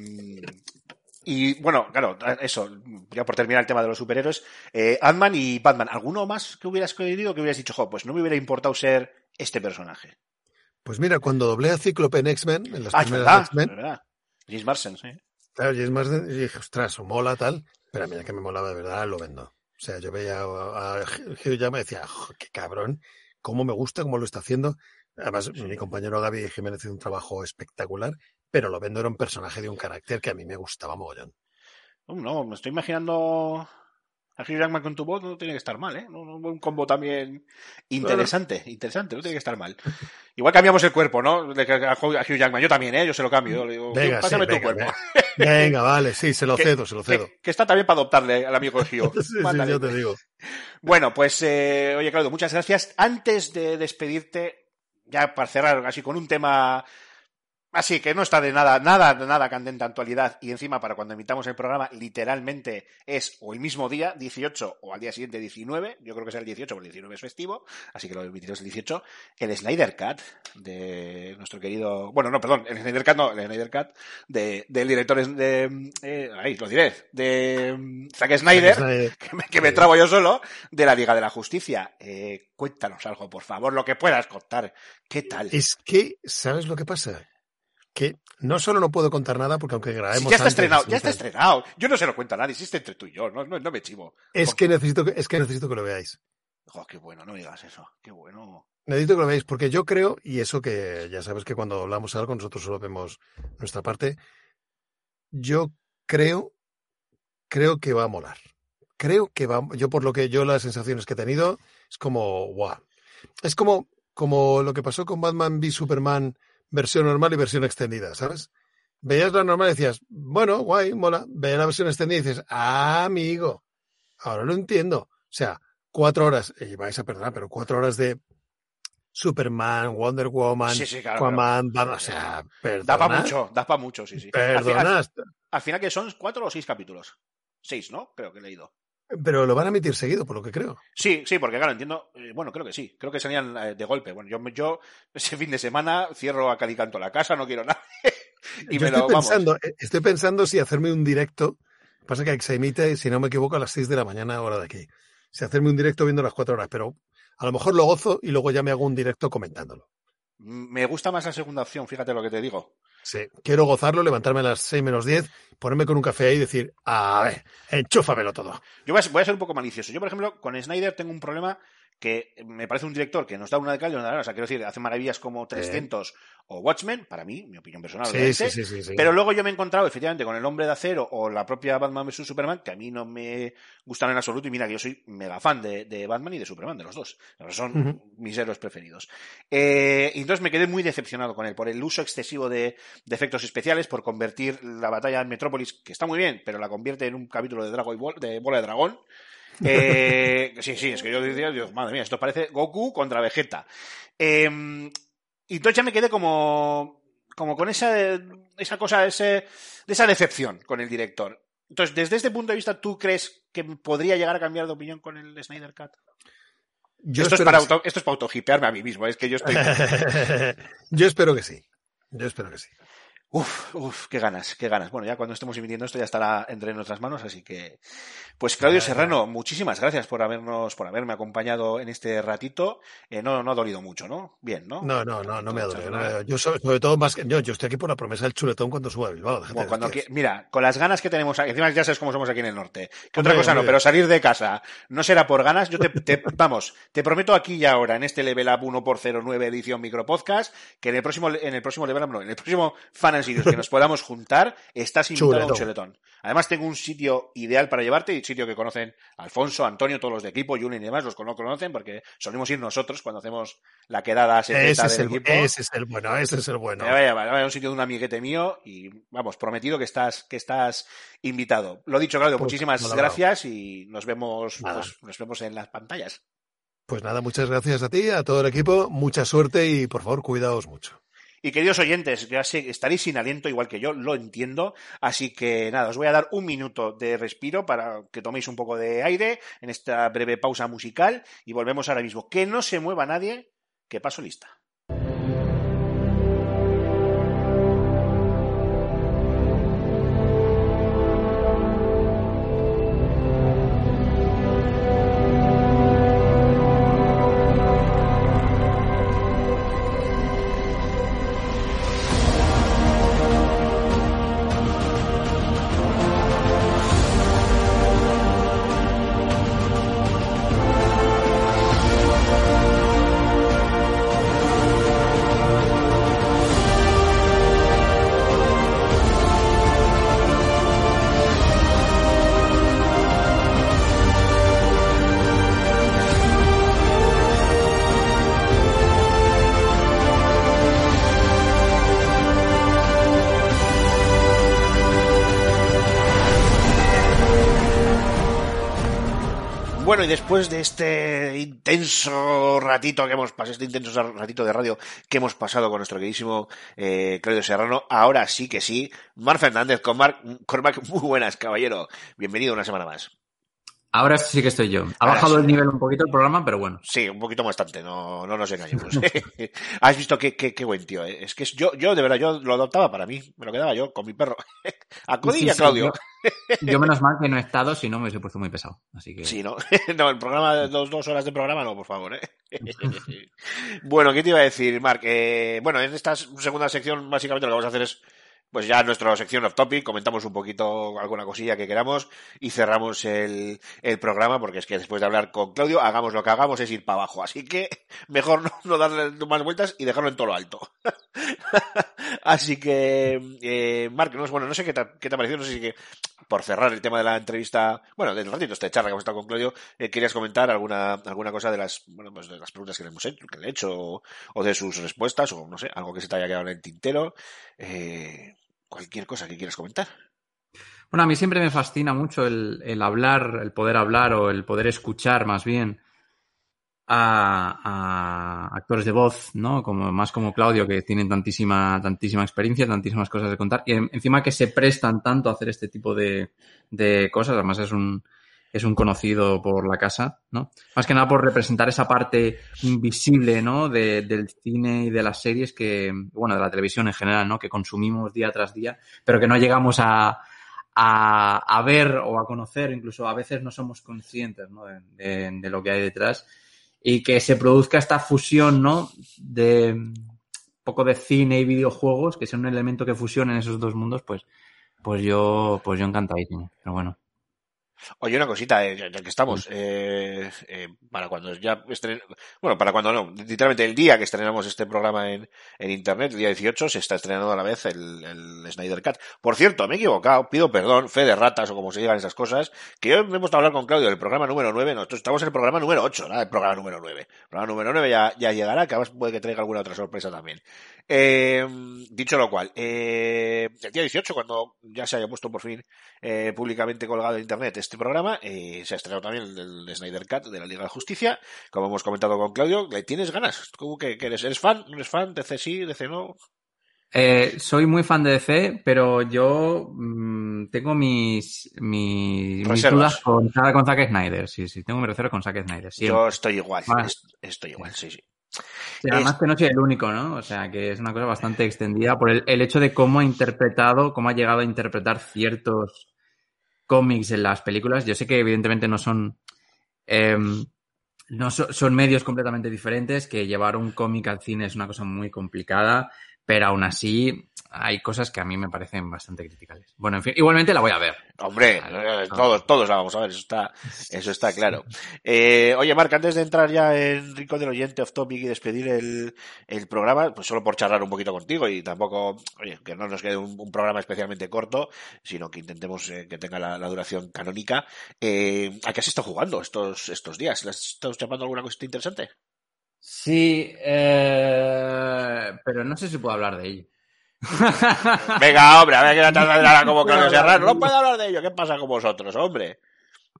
Speaker 1: y bueno, claro, eso, ya por terminar el tema de los superhéroes, eh, Ant-Man y Batman, ¿alguno más que hubieras querido que hubieras dicho, jo, pues no me hubiera importado ser este personaje?
Speaker 2: Pues mira, cuando doblé a Cíclope en X-Men, en las
Speaker 1: Ah,
Speaker 2: primeras X-Men,
Speaker 1: verdad. James Marsden, sí.
Speaker 2: Claro, y es más de, y dije, ostras, o mola tal, pero a mí ya que me molaba de verdad, lo vendo. O sea, yo veía a, a Hugh Jackman y decía, "Jo, qué cabrón, cómo me gusta, cómo lo está haciendo. Además, mi compañero Gaby Jiménez hizo un trabajo espectacular, pero lo vendo era un personaje de un carácter que a mí me gustaba mogollón.
Speaker 1: No, me estoy imaginando a Hugh Jackman con tu voz, no tiene que estar mal, ¿eh? Un combo también interesante, interesante, no tiene que estar mal. Igual cambiamos el cuerpo, ¿no? A Hugh Jackman, yo también, ¿eh? Yo se lo cambio. Le digo,
Speaker 2: Venga, sí,
Speaker 1: pásame tu
Speaker 2: venga,
Speaker 1: cuerpo.
Speaker 2: Venga, vale, sí, se lo
Speaker 1: Que-
Speaker 2: cedo, se lo cedo.
Speaker 1: Que, que está también para adoptarle al amigo de Hugh.
Speaker 2: Sí, sí, yo te digo.
Speaker 1: Bueno, pues, eh, oye, Claudio, muchas gracias. Antes de despedirte, ya para cerrar así con un tema así que no está de nada, nada, nada candente actualidad y encima para cuando emitamos el programa literalmente es o el mismo día, 18, o al día siguiente 19, yo creo que es el 18 porque el 19 es festivo, así que lo emitiremos el 18, el Snyder Cut de nuestro querido, bueno, no, perdón, el Snyder Cut no, el Snyder Cut de, del director de, eh, ahí lo diré, de Zack Snyder,
Speaker 2: Snyder.
Speaker 1: que me, que me trabo yo solo, de la Liga de la Justicia. Eh, cuéntanos algo, por favor, lo que puedas contar. ¿Qué tal?
Speaker 2: Es que, ¿sabes lo que pasa? Que no solo no puedo contar nada, porque aunque grabemos.
Speaker 1: Ya está
Speaker 2: antes,
Speaker 1: estrenado, ya está estrenado. Yo no se lo cuento a nadie, está entre tú y yo, no, no, no me chivo.
Speaker 2: Es que necesito que, es que necesito que lo veáis.
Speaker 1: Jo, qué bueno, no digas eso. Qué bueno.
Speaker 2: Necesito que lo veáis, porque yo creo, y eso que ya sabes que cuando hablamos algo nosotros solo vemos nuestra parte, yo creo, creo que va a molar. Creo que va, yo por lo que yo las sensaciones que he tenido, es como, guau. Es como, como lo que pasó con Batman v Superman versión normal y versión extendida, ¿sabes? Veías la normal y decías, bueno, guay, mola. Veías la versión extendida y dices, ah, amigo, ahora lo entiendo. O sea, cuatro horas, y vais a perdonar, pero cuatro horas de Superman, Wonder Woman,
Speaker 1: Sí, sí, claro,
Speaker 2: Aquaman, Batman, o sea, perdona.
Speaker 1: Da para mucho, da para mucho, sí, sí. Al, fi- al-
Speaker 2: Perdona.
Speaker 1: al final que son cuatro o seis capítulos. Seis, ¿no? Creo que he leído.
Speaker 2: Pero lo van a emitir seguido, por lo que creo.
Speaker 1: Sí, sí, porque claro, entiendo. eh, bueno, creo que sí. Creo que salían eh, de golpe. Bueno, yo, yo ese fin de semana cierro a Calicanto la casa, no quiero nada. y
Speaker 2: Yo
Speaker 1: me
Speaker 2: estoy,
Speaker 1: lo
Speaker 2: pensando, eh, estoy pensando si hacerme un directo. Pasa que se emite, si no me equivoco, a las 6 de la mañana, hora de aquí. Si hacerme un directo viendo las 4 horas, pero a lo mejor lo gozo y luego ya me hago un directo comentándolo.
Speaker 1: Me gusta más la segunda opción, fíjate lo que te digo.
Speaker 2: Sí, quiero gozarlo, levantarme a las 6 menos 10, ponerme con un café ahí y decir, a ver, enchúfamelo todo.
Speaker 1: Yo voy a, ser un poco malicioso. Yo, por ejemplo, con Snyder tengo un problema que me parece un director que nos da una de cal y una de arena. O sea, quiero decir, hace maravillas como 300 o Watchmen, para mí, mi opinión personal.
Speaker 2: Sí, sí, sí.
Speaker 1: Pero luego yo me he encontrado efectivamente con El Hombre de Acero o la propia Batman vs Superman, que a mí no me gustan en absoluto. Y mira que yo soy mega fan de, de Batman y de Superman, de los dos. Son mis héroes preferidos. Eh, y entonces me quedé muy decepcionado con él por el uso excesivo de, de efectos especiales, por convertir la batalla en Metrópolis, que está muy bien, pero la convierte en un capítulo de, Dragon Ball, de Bola de Dragón. Eh, sí, sí, es que yo decía, Dios, madre mía, esto parece Goku contra Vegeta. Eh, y entonces ya me quedé como, como con esa, esa cosa, ese, de esa decepción con el director. Entonces, desde este punto de vista, ¿tú crees que podría llegar a cambiar de opinión con el Snyder Cut?
Speaker 2: Yo
Speaker 1: esto, es para
Speaker 2: que
Speaker 1: auto, esto es para autohipearme a mí mismo, es que yo estoy...
Speaker 2: Yo espero que sí. Yo espero que sí.
Speaker 1: Uf, uf, qué ganas, qué ganas. Bueno, ya cuando estemos emitiendo esto ya estará entre nuestras manos, así que. Pues Claudio Serrano, muchísimas gracias por habernos, por haberme acompañado en este ratito. Eh, no, no ha dolido mucho, ¿no? Bien, ¿no?
Speaker 2: No, no, no, no me ha dolido. no
Speaker 1: Bueno.
Speaker 2: Yo sobre, sobre todo más que yo, yo estoy aquí por la promesa del chuletón cuando suba a Bilbao.
Speaker 1: cuando qui- mira, con las ganas que tenemos aquí, encima ya sabes cómo somos aquí en el norte. Que otra cosa no, pero salir de casa no será por ganas. Yo te, te- vamos, te prometo aquí y ahora, en este Level Up 1x09 edición micropodcast, que en el próximo, en el próximo Level Up, no, en el próximo Fan and Sirius que nos podamos juntar, estás invitado a un
Speaker 2: Chuletón.
Speaker 1: chuletón. Además, tengo un sitio ideal para llevarte y sitio que conocen Alfonso, Antonio, todos los de equipo, Julen y demás, los cono- conocen porque solemos ir nosotros cuando hacemos la quedada secreta
Speaker 2: Ese es,
Speaker 1: del
Speaker 2: el,
Speaker 1: equipo.
Speaker 2: ese es el bueno, ese es el bueno.
Speaker 1: Me voy a llevar, me voy a un sitio de un amiguete mío y vamos, prometido que estás, que estás invitado. Lo dicho, Claudio,
Speaker 2: Pues,
Speaker 1: muchísimas
Speaker 2: nada,
Speaker 1: gracias y nos vemos, pues, nos vemos en las pantallas.
Speaker 2: Pues nada, muchas gracias a ti, a todo el equipo, mucha suerte y por favor, cuidaos mucho.
Speaker 1: Y queridos oyentes, ya sé, estaréis sin aliento igual que yo, lo entiendo, así que nada, os voy a dar un minuto de respiro para que toméis un poco de aire en esta breve pausa musical y volvemos ahora mismo. Que no se mueva nadie, que paso lista. Bueno, y después de este intenso ratito que hemos pasado, este intenso ratito de radio que hemos pasado con nuestro queridísimo eh, Claudio Serrano, ahora sí que sí, Mar Fernández con Marc, con Marc, muy buenas, caballero. Bienvenido una semana más.
Speaker 3: Ahora sí que estoy yo. Ha
Speaker 1: Ahora
Speaker 3: bajado
Speaker 1: sí.
Speaker 3: el nivel un poquito el programa, pero bueno.
Speaker 1: Sí, un poquito bastante, no, no nos engañemos. Has visto qué, qué, qué buen tío. eh? Es que yo, yo, de verdad, yo lo adoptaba para mí. Me lo quedaba yo con mi perro. A Cody
Speaker 3: Sí,
Speaker 1: y a
Speaker 3: sí,
Speaker 1: Claudio.
Speaker 3: Yo, yo menos mal que no he estado, si no me hubiese puesto muy pesado. Así que.
Speaker 1: Sí, ¿no? no, el programa de dos, dos horas de programa no, por favor, ¿eh? bueno, ¿qué te iba a decir, Marc? Eh, bueno, en esta segunda sección, básicamente lo que vamos a hacer es, pues ya nuestra sección off topic, comentamos un poquito alguna cosilla que queramos y cerramos el, el programa, porque es que después de hablar con Claudio, hagamos lo que hagamos, es ir para abajo. Así que mejor no, no darle más vueltas y dejarlo en todo lo alto. Así que, eh, Marc, no, bueno, no sé qué te, qué te ha parecido, no sé si que por cerrar el tema de la entrevista, bueno, del ratito esta charla que hemos estado con Claudio, eh, querías comentar alguna, alguna cosa de las, bueno, pues de las preguntas que le hemos hecho, que le he hecho, o, o de sus respuestas, o no sé, algo que se te haya quedado en el tintero, eh, cualquier cosa que quieras comentar.
Speaker 3: Bueno, a mí siempre me fascina mucho el, el hablar, el poder hablar o el poder escuchar más bien a, actores de voz, ¿no? Como, más como Claudio, que tienen tantísima, tantísima experiencia, tantísimas cosas de contar. Y en- encima que se prestan tanto a hacer este tipo de, de cosas. Además es un, es un conocido por la casa, ¿no? Más que nada por representar esa parte invisible, ¿no? De- del cine y de las series que, bueno, de la televisión en general, ¿no? Que consumimos día tras día, pero que no llegamos a, a, a ver o a conocer, incluso a veces no somos conscientes, ¿no? De, lo que hay detrás. Y que se produzca esta fusión, ¿no? De un poco de cine y videojuegos, que sea un elemento que fusionen esos dos mundos, pues, pues yo, pues yo. Pero bueno.
Speaker 1: Oye, una cosita, eh, ya, ya que estamos, eh, eh, para cuando ya estren... bueno, para cuando no, literalmente el día que estrenamos este programa en, en internet, el día 18, se está estrenando a la vez el, el Snyder Cut. Por cierto, me he equivocado, pido perdón, fe de ratas o como se digan esas cosas, que hoy hemos estado hablar con Claudio del programa número 9, nosotros estamos en el programa número 8, ¿no? El programa número 9. El programa número 9 ya, ya llegará, que además puede que traiga alguna otra sorpresa también. Eh, dicho lo cual, eh, el día 18, cuando ya se haya puesto por fin eh, públicamente colgado en internet este programa, eh, se ha estrenado también el, el Snyder Cut de la Liga de Justicia, como hemos comentado con Claudio, ¿le tienes ganas? ¿Cómo que, que eres? ¿Eres fan? ¿No eres fan? ¿DC sí? ¿DC no?
Speaker 3: Eh, soy muy fan de DC, pero yo mm, tengo mis, mis, mis dudas con, con Zack Snyder. Sí, sí, tengo mis reservas con Zack Snyder. siempre.
Speaker 1: Yo estoy igual, est- estoy igual, sí, sí.
Speaker 3: Sí, además que no soy el único, ¿no? O sea, que es una cosa bastante extendida por el, el hecho de cómo ha interpretado, cómo ha llegado a interpretar ciertos cómics en las películas. Yo sé que evidentemente no son... em, no so- son medios completamente diferentes, que llevar un cómic al cine es una cosa muy complicada, pero aún así hay cosas que a mí me parecen bastante criticables. Bueno, en fin, igualmente la voy a ver.
Speaker 1: Hombre,
Speaker 3: Claro,
Speaker 1: eh, todos, todos la vamos a ver, eso está, eso está claro. Eh, oye, Marc, antes de entrar ya en Rico del Oyente off topic y despedir el, el programa, pues solo por charlar un poquito contigo y tampoco, oye, que no nos quede un, un programa especialmente corto, sino que intentemos eh, que tenga la, la duración canónica. Eh, ¿A qué has estado jugando estos, estos días? ¿Le has estado chapando alguna cosita interesante?
Speaker 3: Sí, eh, pero no sé si puedo hablar de ello.
Speaker 1: Venga, hombre, a ver que ahora como Claudio Serrano. No puedo hablar de ello. ¿Qué pasa con vosotros, hombre?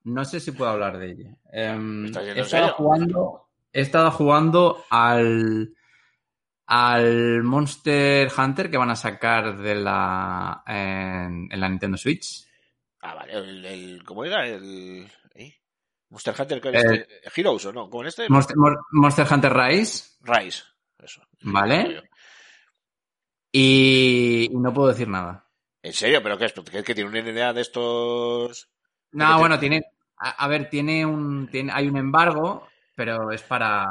Speaker 3: No sé si puedo hablar de ello. Em,
Speaker 1: ¿Estás yendo
Speaker 3: he, estado jugando, he estado jugando al, al Monster Hunter que van a sacar de la, en, en la Nintendo Switch.
Speaker 1: Ah, vale, el, el- ¿cómo era? El. Monster Hunter, ¿qué
Speaker 3: Eh,
Speaker 1: este? Heroes o no? ¿Cómo en este?
Speaker 3: Monster, Mon- Monster Hunter Rise,
Speaker 1: Rise. Eso.
Speaker 3: ¿vale? Y, no puedo decir nada.
Speaker 1: ¿En serio? ¿Pero qué es? ¿Que, que tiene una NDA de estos...?
Speaker 3: No, bueno, tiene, a, a ver, tiene un, tiene, hay un embargo, pero es para,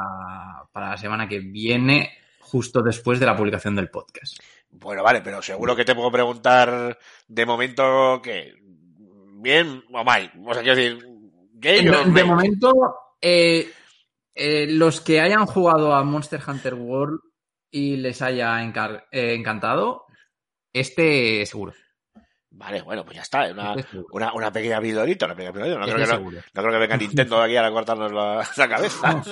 Speaker 3: para la semana que viene, justo después de la publicación del podcast.
Speaker 1: Bueno, vale, pero seguro que te puedo preguntar de momento que bien o mal. O sea, quiero decir,
Speaker 3: De, momento, eh, eh, los que hayan jugado a Monster Hunter World y les haya encar- eh, encantado, este seguro.
Speaker 1: Vale, bueno, pues ya está. Una,
Speaker 3: Este
Speaker 1: una, una pequeña pildorita, una pequeña pildorita. No,
Speaker 3: Este
Speaker 1: creo que no, creo que venga Nintendo aquí a cortarnos la, la cabeza.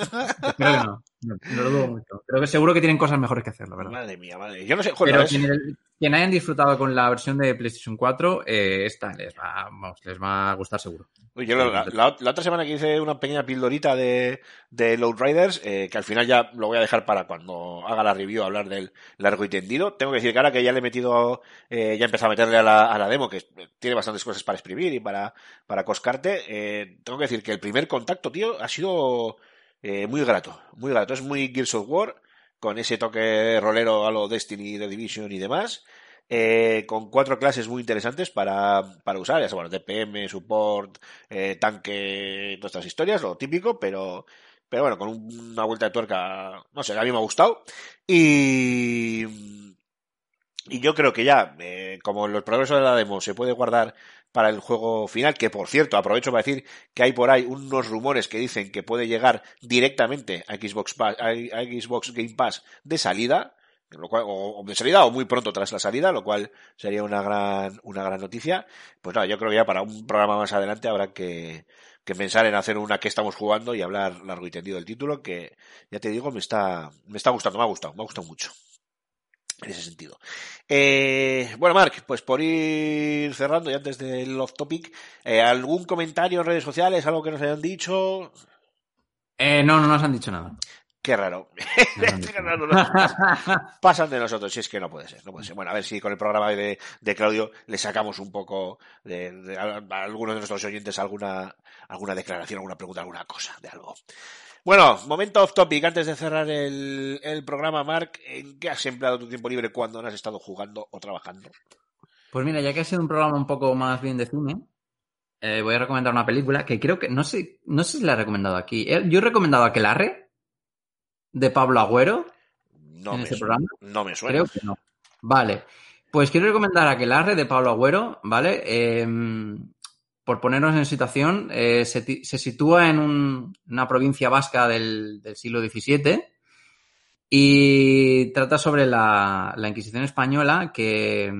Speaker 3: Que no. Lo dudo mucho. Creo que seguro que tienen cosas mejores que hacer, la verdad.
Speaker 1: Madre mía, madre. Yo no sé, joder,
Speaker 3: Pero quien hayan disfrutado con la versión de PlayStation 4, eh, esta les va, vamos, les va a gustar seguro.
Speaker 1: Yo la, la- la otra semana que hice una pequeña pildorita de, de Load Riders, eh, que al final ya lo voy a dejar para cuando haga la review hablar del largo y tendido. Tengo que decir que ahora que ya le he metido, eh, ya he empezado a meterle a la, a la demo, que tiene bastantes cosas para exprimir y para, para coscarte, tengo que decir que el primer contacto, tío, ha sido muy grato, muy grato. Es muy Gears of War, con ese toque rolero a lo Destiny, The Division y demás. eh, con cuatro clases muy interesantes para, para usar, ya sea, bueno, DPM, support, eh, tanque, todas estas historias, lo típico, pero, pero bueno, con un- una vuelta de tuerca, no sé, a mí me ha gustado. Y, y yo creo que ya, eh, como los progresos de la demo se puede guardar para el juego final, que por cierto, aprovecho para decir que hay por ahí unos rumores que dicen que puede llegar directamente a Xbox, Pass- a Xbox Game Pass de salida, lo cual, o de salida o muy pronto tras la salida, lo cual sería una gran, una gran noticia. Pues nada, yo creo que ya para un programa más adelante habrá que, que pensar en hacer una que estamos jugando y hablar largo y tendido del título, que ya te digo, me está, me está gustando, me ha gustado, me ha gustado mucho. En ese sentido. Eh, bueno, Marc, pues por ir cerrando y antes del off topic, eh, ¿algún comentario en redes sociales, algo que nos hayan dicho?
Speaker 3: Eh, no, no nos han dicho nada.
Speaker 1: Qué raro. Qué raro, no. Pasan de nosotros, si es que no puede ser, no puede ser. Bueno, a ver si con el programa de, de Claudio le sacamos un poco de, de a, a algunos de nuestros oyentes alguna, alguna declaración, alguna pregunta, alguna cosa de algo. Bueno, momento off topic. Antes de cerrar el, el programa, Mark, ¿en qué has empleado tu tiempo libre cuando no has estado jugando o trabajando?
Speaker 3: Pues mira, ya que ha sido un programa un poco más bien de cine, eh, voy a recomendar una película que creo que, no sé, no sé si la he recomendado aquí. Eh, Yo he recomendado Aquelarre, de Pablo Agüero,
Speaker 1: No
Speaker 3: en
Speaker 1: me,
Speaker 3: programa.
Speaker 1: no me suena.
Speaker 3: Creo que no. Vale. Pues quiero recomendar Aquelarre de Pablo Agüero, ¿vale? Eh, por ponernos en situación, eh, se, sitúa en un- una provincia vasca del, del siglo XVII y trata sobre la, la Inquisición española que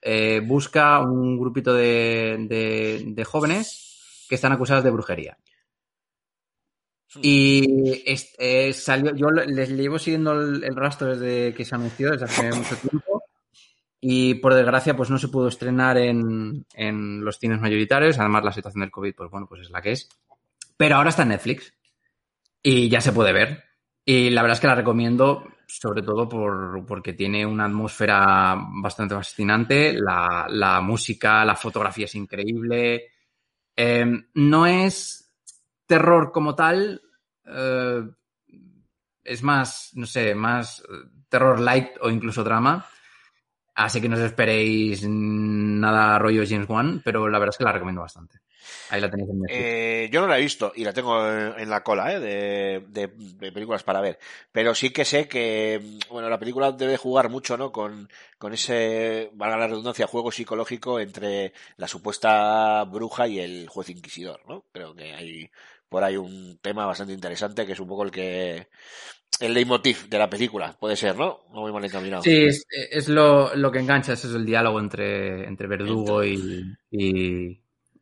Speaker 3: eh, busca un grupito de, de- de jóvenes que están acusados de brujería. Y es- eh, salió, yo le- les llevo siguiendo el, el rastro desde que se anunció, desde hace mucho tiempo. Y por desgracia, pues no se pudo estrenar en, en los cines mayoritarios. Además, la situación del COVID, pues bueno, pues es la que es. Pero ahora está en Netflix. Y ya se puede ver. Y la verdad es que la recomiendo, sobre todo por, porque tiene una atmósfera bastante fascinante. La, música, la fotografía es increíble. Eh, no es terror como tal. eh, es más, no sé, más terror light o incluso drama. Así que no os esperéis nada rollo James Wan, pero la verdad es que la recomiendo bastante. Ahí la tenéis en Netflix.
Speaker 1: Eh, yo no la he visto y la tengo en, la cola ¿eh? de, de- de películas para ver. Pero sí que sé que, bueno, la película debe jugar mucho, ¿no? Con, con ese, valga la redundancia, juego psicológico entre la supuesta bruja y el juez inquisidor, ¿no? Creo que hay por ahí un tema bastante interesante que es un poco el que, el leitmotiv de la película, puede ser, ¿no? No muy mal encaminado.
Speaker 3: Sí, es, es lo, lo que engancha, es el diálogo entre, entre verdugo y, y,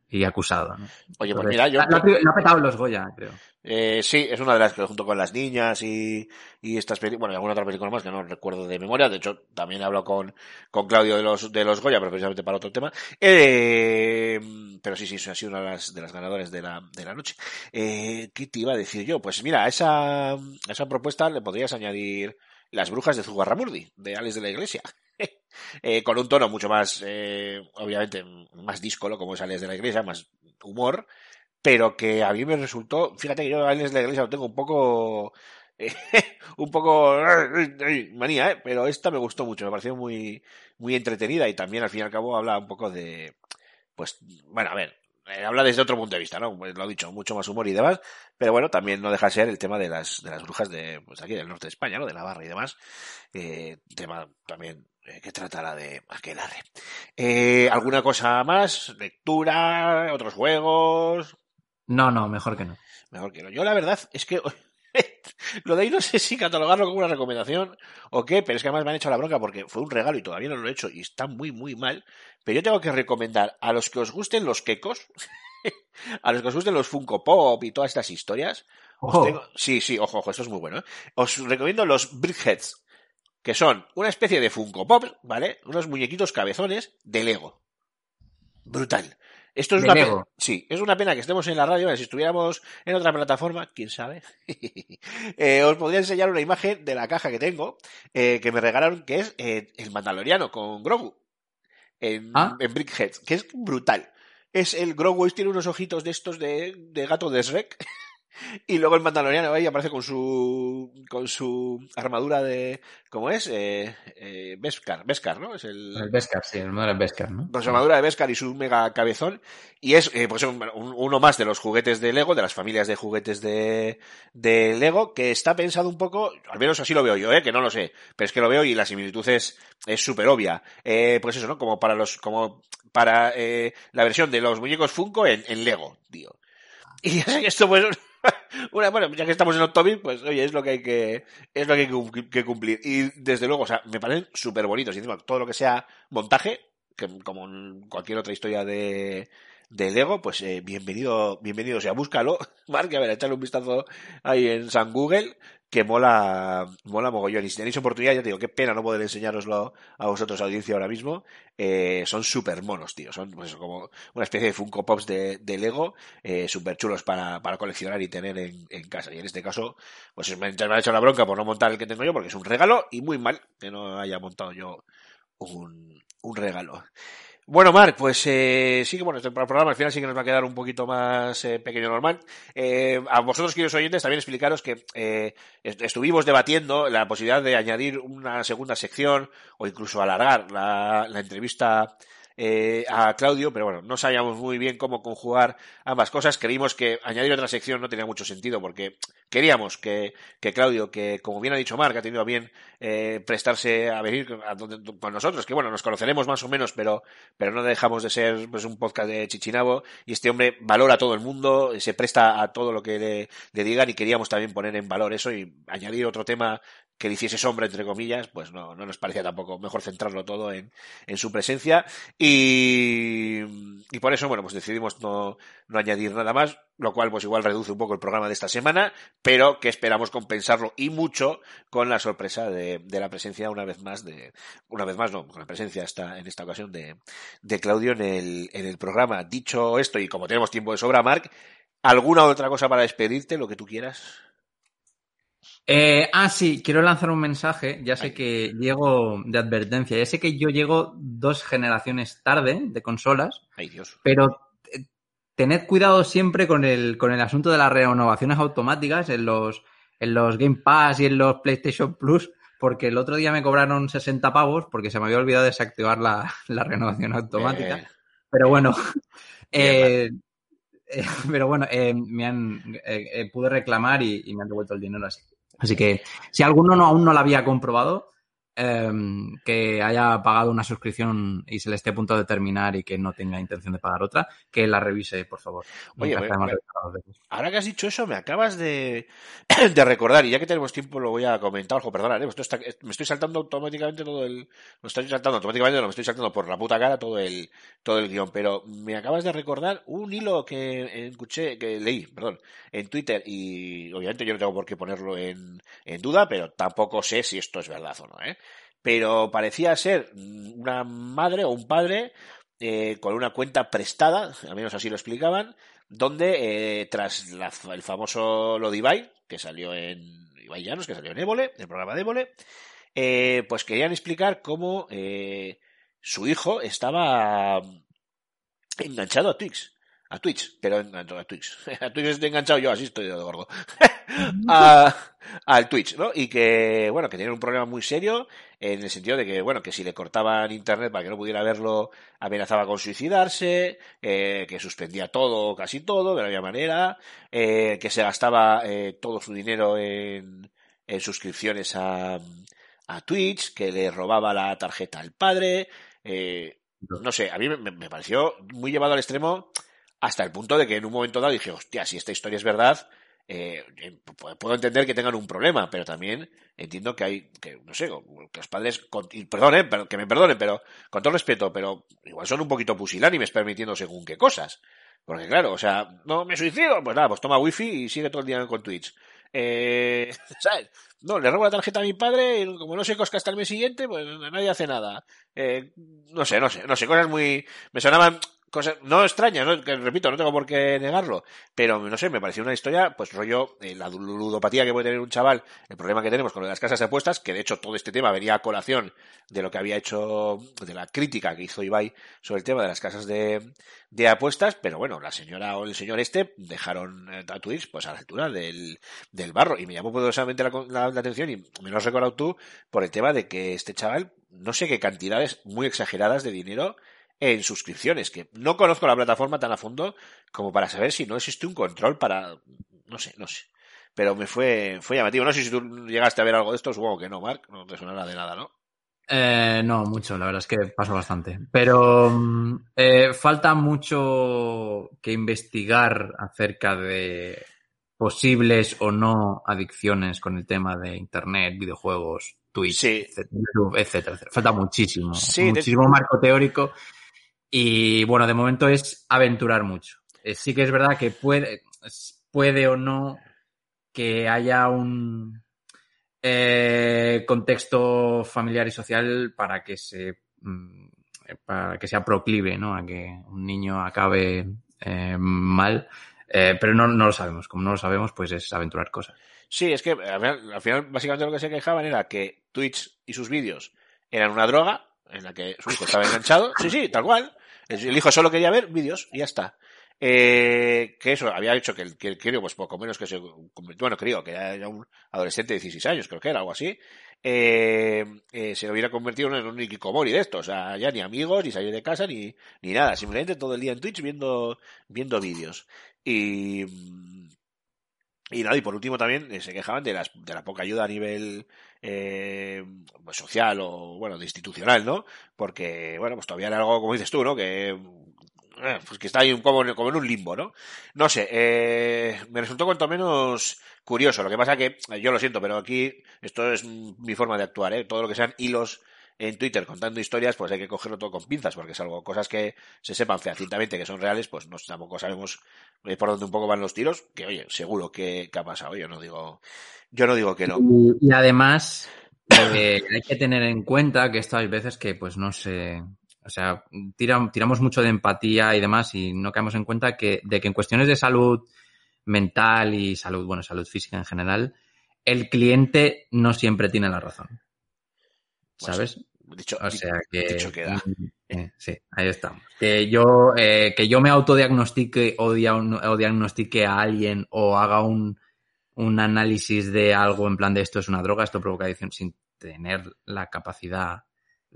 Speaker 3: y acusado. ¿no?
Speaker 1: Oye, pues mira, yo...
Speaker 3: la- la ha petado los Goya, creo.
Speaker 1: Eh, sí, es una de las que junto con las niñas y, y estas películas, bueno, y alguna otra película más que no recuerdo de memoria. De hecho, también hablo con, con Claudio de los, de los Goya, pero precisamente para otro tema. Eh, pero sí, sí, ha sido una de las, de las ganadoras de la, de la noche. Eh, ¿qué te iba a decir yo? Pues mira, a esa, a esa propuesta le podrías añadir Las brujas de Zugarramurdi, de Alex de la Iglesia. Eh, con un tono mucho más, eh, obviamente, más díscolo, como es Alex de la Iglesia, más humor, pero que a mí me resultó, fíjate que yo a de la Iglesia lo tengo un poco, un poco manía, ¿eh? pero esta me gustó mucho, me pareció muy, muy entretenida y también al fin y al cabo habla un poco de, pues, bueno, a ver, eh, habla desde otro punto de vista, ¿no? Pues lo he dicho, mucho más humor y demás, pero bueno, también no deja de ser el tema de las, de las brujas de, pues aquí del norte de España, ¿no? De Navarra y demás, eh, tema también que trata la de Aquelarre. Eh, ¿Alguna cosa más? ¿Lectura? ¿Otros juegos?
Speaker 3: No, no, mejor que no.
Speaker 1: Mejor que no. Yo la verdad es que lo de ahí no sé si catalogarlo como una recomendación o qué, pero es que además me han hecho la bronca porque fue un regalo y todavía no lo he hecho y está muy, muy mal. Pero yo tengo que recomendar a los que os gusten los quecos, a los que os gusten los Funko Pop y todas estas historias. os
Speaker 3: Ojo.
Speaker 1: tengo- Sí, sí, ojo, ojo, esto es muy bueno. ¿eh? Os recomiendo los Brickheads, que son una especie de Funko Pop, ¿vale? Unos muñequitos cabezones de Lego. Brutal. Esto es
Speaker 3: ¿De
Speaker 1: una pena. Sí, es una pena que estemos en la radio. Si estuviéramos en otra plataforma, quién sabe. Eh, os podría enseñar una imagen de la caja que tengo, eh, que me regalaron, que es eh, el Mandaloriano con Grogu. En,
Speaker 3: Ah.
Speaker 1: en Brickhead, que es brutal. Es el Grogu, tiene unos ojitos de estos de, de gato de Shrek. Y luego el Mandaloriano ahí aparece con su con su armadura de ¿cómo es? Eh, eh, Beskar, Beskar, ¿no? Es el,
Speaker 3: El Beskar, sí, el modelo Beskar, ¿no?
Speaker 1: con su armadura de Beskar y su mega cabezón. Y es eh, pues un- un- uno más de los juguetes de Lego, de las familias de juguetes de, de Lego, que está pensado un poco, al menos así lo veo yo, ¿eh? que no lo sé, pero es que lo veo y la similitud es es súper obvia. Eh, pues eso, ¿no? Como para los, como para eh, la versión de los muñecos Funko en, en Lego, tío. Y esto pues una, bueno, ya que estamos en October, pues oye, es lo que hay que, es lo que hay que cumplir. Y desde luego, o sea, me parecen súper bonitos. Y encima, todo lo que sea montaje, que como en cualquier otra historia de, de Lego, pues eh, bienvenido, bienvenido, o sea, búscalo, Mark, a ver, echarle un vistazo ahí en San Google, que mola, mola mogollón. Y si tenéis oportunidad, ya te digo, qué pena no poder enseñároslo a vosotros, audiencia, ahora mismo. Eh, son súper monos, tío. Son pues, como una especie de Funko Pops de, de Lego, eh, súper chulos para, para coleccionar y tener en, en casa. Y en este caso, pues me, me han hecho la bronca por no montar el que tengo yo, porque es un regalo y muy mal que no haya montado yo un, un regalo. Bueno, Marc, pues eh, sí que bueno, este programa al final sí que nos va a quedar un poquito más eh, pequeño normal. Eh, a vosotros, queridos oyentes, también explicaros que eh, est- estuvimos debatiendo la posibilidad de añadir una segunda sección o incluso alargar la, la entrevista eh, a Claudio, pero bueno, no sabíamos muy bien cómo conjugar ambas cosas. Creímos que añadir otra sección no tenía mucho sentido porque queríamos que, que Claudio, que como bien ha dicho Marc, ha tenido bien eh, prestarse a venir donde- con nosotros, que bueno, nos conoceremos más o menos, pero, pero no dejamos de ser pues, un podcast de Chichinabo y este hombre valora a todo el mundo, se presta a todo lo que le, le digan y queríamos también poner en valor eso y añadir otro tema que le hiciese sombra, entre comillas, pues no, no nos parecía tampoco mejor centrarlo todo en, en su presencia y, y por eso, bueno, pues decidimos no, no añadir nada más, lo cual pues igual reduce un poco el programa de esta semana, pero que esperamos compensarlo y mucho con la sorpresa de, de la presencia una vez más de, una vez más no, con la presencia esta, en esta ocasión de, de Claudio en el, en el programa. Dicho esto, y como tenemos tiempo de sobra, Marc, ¿alguna otra cosa para despedirte, lo que tú quieras?
Speaker 3: Eh, ah, sí, quiero lanzar un mensaje. Ya sé que llego de advertencia. Ya sé que yo llego dos generaciones tarde de consolas,
Speaker 1: Ay, Dios.
Speaker 3: pero eh, tened cuidado siempre con el, con el asunto de las renovaciones automáticas en los, en los Game Pass y en los PlayStation Plus, porque el otro día me cobraron 60 pavos porque se me había olvidado desactivar la, la renovación automática.
Speaker 1: Eh,
Speaker 3: Pero bueno, eh, eh, pero bueno, eh, me han, eh, pude reclamar y, y me han devuelto el dinero así. Así que si alguno no, aún no lo había comprobado, eh, que haya pagado una suscripción y se le esté a punto de terminar y que no tenga intención de pagar otra, que la revise, por favor.
Speaker 1: Oye, me- me-. Ahora que has dicho eso, me acabas de, de recordar, y ya que tenemos tiempo lo voy a comentar, ojo, perdona, ¿eh? Esto está- me estoy saltando automáticamente todo el, me estoy saltando automáticamente, no, me estoy saltando por la puta cara todo el, todo el guion, pero me acabas de recordar un hilo que escuché, que leí, perdón, en Twitter, y obviamente yo no tengo por qué ponerlo en, en duda, pero tampoco sé si esto es verdad o no, ¿eh? Pero parecía ser una madre o un padre eh, con una cuenta prestada, al menos así lo explicaban, donde eh, tras la- el famoso lo de Ibai, que salió en Ibai Llanos, que salió en Évole, el programa de Évole, eh, pues querían explicar cómo eh, su hijo estaba enganchado a Twitch. A Twitch, pero enganchado a Twitch. A Twitch estoy enganchado yo, así estoy de gordo. a, al Twitch, ¿no? Y que, bueno, que tenían un problema muy serio en el sentido de que, bueno, que si le cortaban internet para que no pudiera verlo, amenazaba con suicidarse, eh, que suspendía todo, casi todo, de la misma manera, eh, que se gastaba eh, todo su dinero en, en suscripciones a, a Twitch, que le robaba la tarjeta al padre, eh, no sé, a mí me, me pareció muy llevado al extremo hasta el punto de que en un momento dado dije, hostia, si esta historia es verdad, eh, eh, pu- puedo entender que tengan un problema, pero también entiendo que hay, que no sé, que los padres, con, pero- que me perdonen, pero con todo respeto, pero igual son un poquito pusilánimes permitiendo según qué cosas. Porque claro, o sea, no me suicido, pues nada, pues toma wifi y sigue todo el día con Twitch. Eh, ¿sabes? No, le robo la tarjeta a mi padre y como no se cosca hasta el mes siguiente, pues nadie hace nada. Eh, no sé, no sé, no sé, cosas muy... Me sonaban cosas no extrañas, ¿no? que repito, no tengo por qué negarlo, pero no sé, me pareció una historia, pues rollo, eh, la ludopatía que puede tener un chaval, el problema que tenemos con las casas de apuestas, que de hecho todo este tema venía a colación de lo que había hecho, de la crítica que hizo Ibai sobre el tema de las casas de, de apuestas, pero bueno, la señora o el señor este dejaron eh, a Twitch pues a la altura del, del barro, y me llamó poderosamente la, la- la atención, y me lo has recordado tú, por el tema de que este chaval, no sé qué cantidades muy exageradas de dinero en suscripciones, que no conozco la plataforma tan a fondo como para saber si no existe un control para, no sé, no sé. Pero me fue, fue llamativo. No sé si tú llegaste a ver algo de esto, supongo que no, Mark, no te sonará de nada, ¿no?
Speaker 3: Eh, no, mucho, la verdad es que paso bastante. Pero mm, eh, falta mucho que investigar acerca de posibles o no adicciones con el tema de Internet, videojuegos, Twitch,
Speaker 1: Sí.
Speaker 3: etcétera, etcétera. Falta muchísimo,
Speaker 1: Sí, de-
Speaker 3: muchísimo marco teórico Y bueno, de momento es aventurar mucho. Eh, sí que es verdad que puede, puede o no que haya un eh, contexto familiar y social para que se mm, para que sea proclive, ¿no? A que un niño acabe eh, mal. Eh, pero no, no lo sabemos. Como no lo sabemos, pues es aventurar cosas.
Speaker 1: Sí, es que al final, básicamente lo que se quejaban era que Twitch y sus vídeos eran una droga en la que su hijo estaba enganchado. Sí, sí, tal cual. El hijo solo quería ver vídeos y ya está. Eh, que eso había hecho que el, que pues poco menos que se bueno, creo que era un adolescente de 16 años, creo que era algo así, eh, eh, se hubiera convertido en un Ikikomori de esto, o sea, ya ni amigos, ni salir de casa, ni, ni nada, simplemente todo el día en Twitch viendo, viendo vídeos. Y, y nada, y por último también eh, se quejaban de, las, de la poca ayuda a nivel eh, pues social o, bueno, de institucional, ¿no? Porque, bueno, pues todavía era algo, como dices tú, ¿no? Que, eh, pues que está ahí como, como en un limbo, ¿no? No sé, eh, me resultó cuanto menos curioso. Lo que pasa que, yo lo siento, pero aquí esto es mi forma de actuar, ¿eh? Todo lo que sean hilos en Twitter contando historias, pues hay que cogerlo todo con pinzas, porque es algo, cosas que se sepan fehacientamente que son reales, pues no, tampoco sabemos eh, por dónde un poco van los tiros, que oye, seguro que, ha pasado, yo no digo, yo no digo que no.
Speaker 3: Y, y además, eh, hay que tener en cuenta que esto hay veces que, pues no sé, o sea, tira- tiramos mucho de empatía y demás y no caemos en cuenta que, de que en cuestiones de salud mental y salud, bueno, salud física en general, el cliente no siempre tiene la razón. ¿Sabes?
Speaker 1: Dicho,
Speaker 3: O sea que.
Speaker 1: dicho queda.
Speaker 3: Eh, sí, ahí estamos. Que yo, eh, que yo me autodiagnostique o, o diagnostique a alguien o haga un, un análisis de algo en plan de esto es una droga, esto provoca adicción sin tener la capacidad,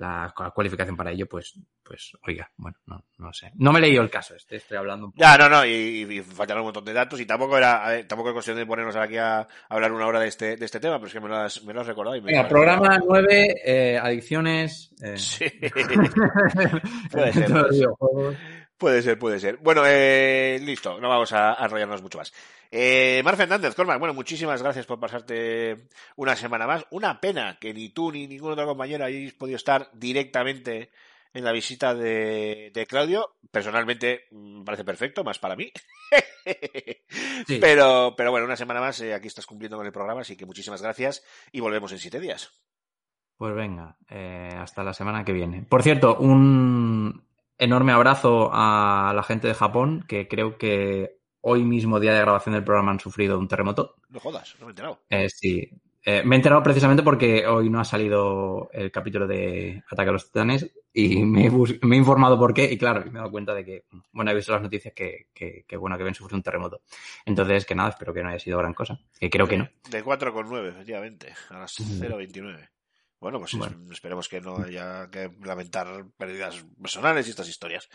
Speaker 3: la, cualificación para ello, pues, pues, oiga, bueno, no, no sé. No me he leído el caso, este estoy hablando un poco.
Speaker 1: Ya, no, no, y, y faltan un montón de datos y tampoco era, ver, tampoco es cuestión de ponernos aquí a hablar una hora de este, de este tema, pero es que me lo has, me lo has recordado y me
Speaker 3: Venga, programa 9, adicciones. eh,
Speaker 1: Sí. Puede ser, puede ser. Puede ser. Bueno, eh, listo, no vamos a, a enrollarnos mucho más. Eh, Mar Fernández, Cormac, bueno, muchísimas gracias por pasarte una semana más. Una pena que ni tú ni ningún otro compañero hayáis podido estar directamente en la visita de, de Claudio. Personalmente, mm, me parece perfecto, más para mí.
Speaker 3: Sí.
Speaker 1: Pero, pero bueno, una semana más, eh, aquí estás cumpliendo con el programa, así que muchísimas gracias y volvemos en siete días.
Speaker 3: Pues venga, eh, hasta la semana que viene. Por cierto, un enorme abrazo a la gente de Japón, que creo que hoy mismo, día de grabación del programa, han sufrido un terremoto.
Speaker 1: No jodas, no me he enterado.
Speaker 3: Eh, sí. Eh, me he enterado precisamente porque hoy no ha salido el capítulo de Ataque a los Titanes y me he, bus- me he informado por qué y claro, me he dado cuenta de que, bueno, he visto las noticias que, que, que, bueno, que habían sufrido un terremoto. Entonces, que nada, espero que no haya sido gran cosa, que creo que no.
Speaker 1: De 4,9, efectivamente, a las
Speaker 3: Ujú.
Speaker 1: 0,29. Bueno, pues
Speaker 3: Bueno.
Speaker 1: esperemos que no haya que lamentar pérdidas personales y estas historias.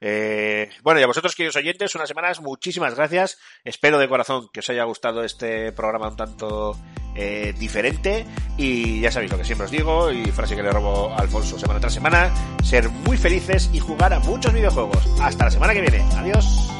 Speaker 1: Eh, bueno, y a vosotros, queridos oyentes, unas semanas, muchísimas gracias. Espero de corazón que os haya gustado este programa un tanto eh, diferente. Y ya sabéis lo que siempre os digo, y frase que le robo a Alfonso semana tras semana, ser muy felices y jugar a muchos videojuegos. Hasta la semana que viene. Adiós.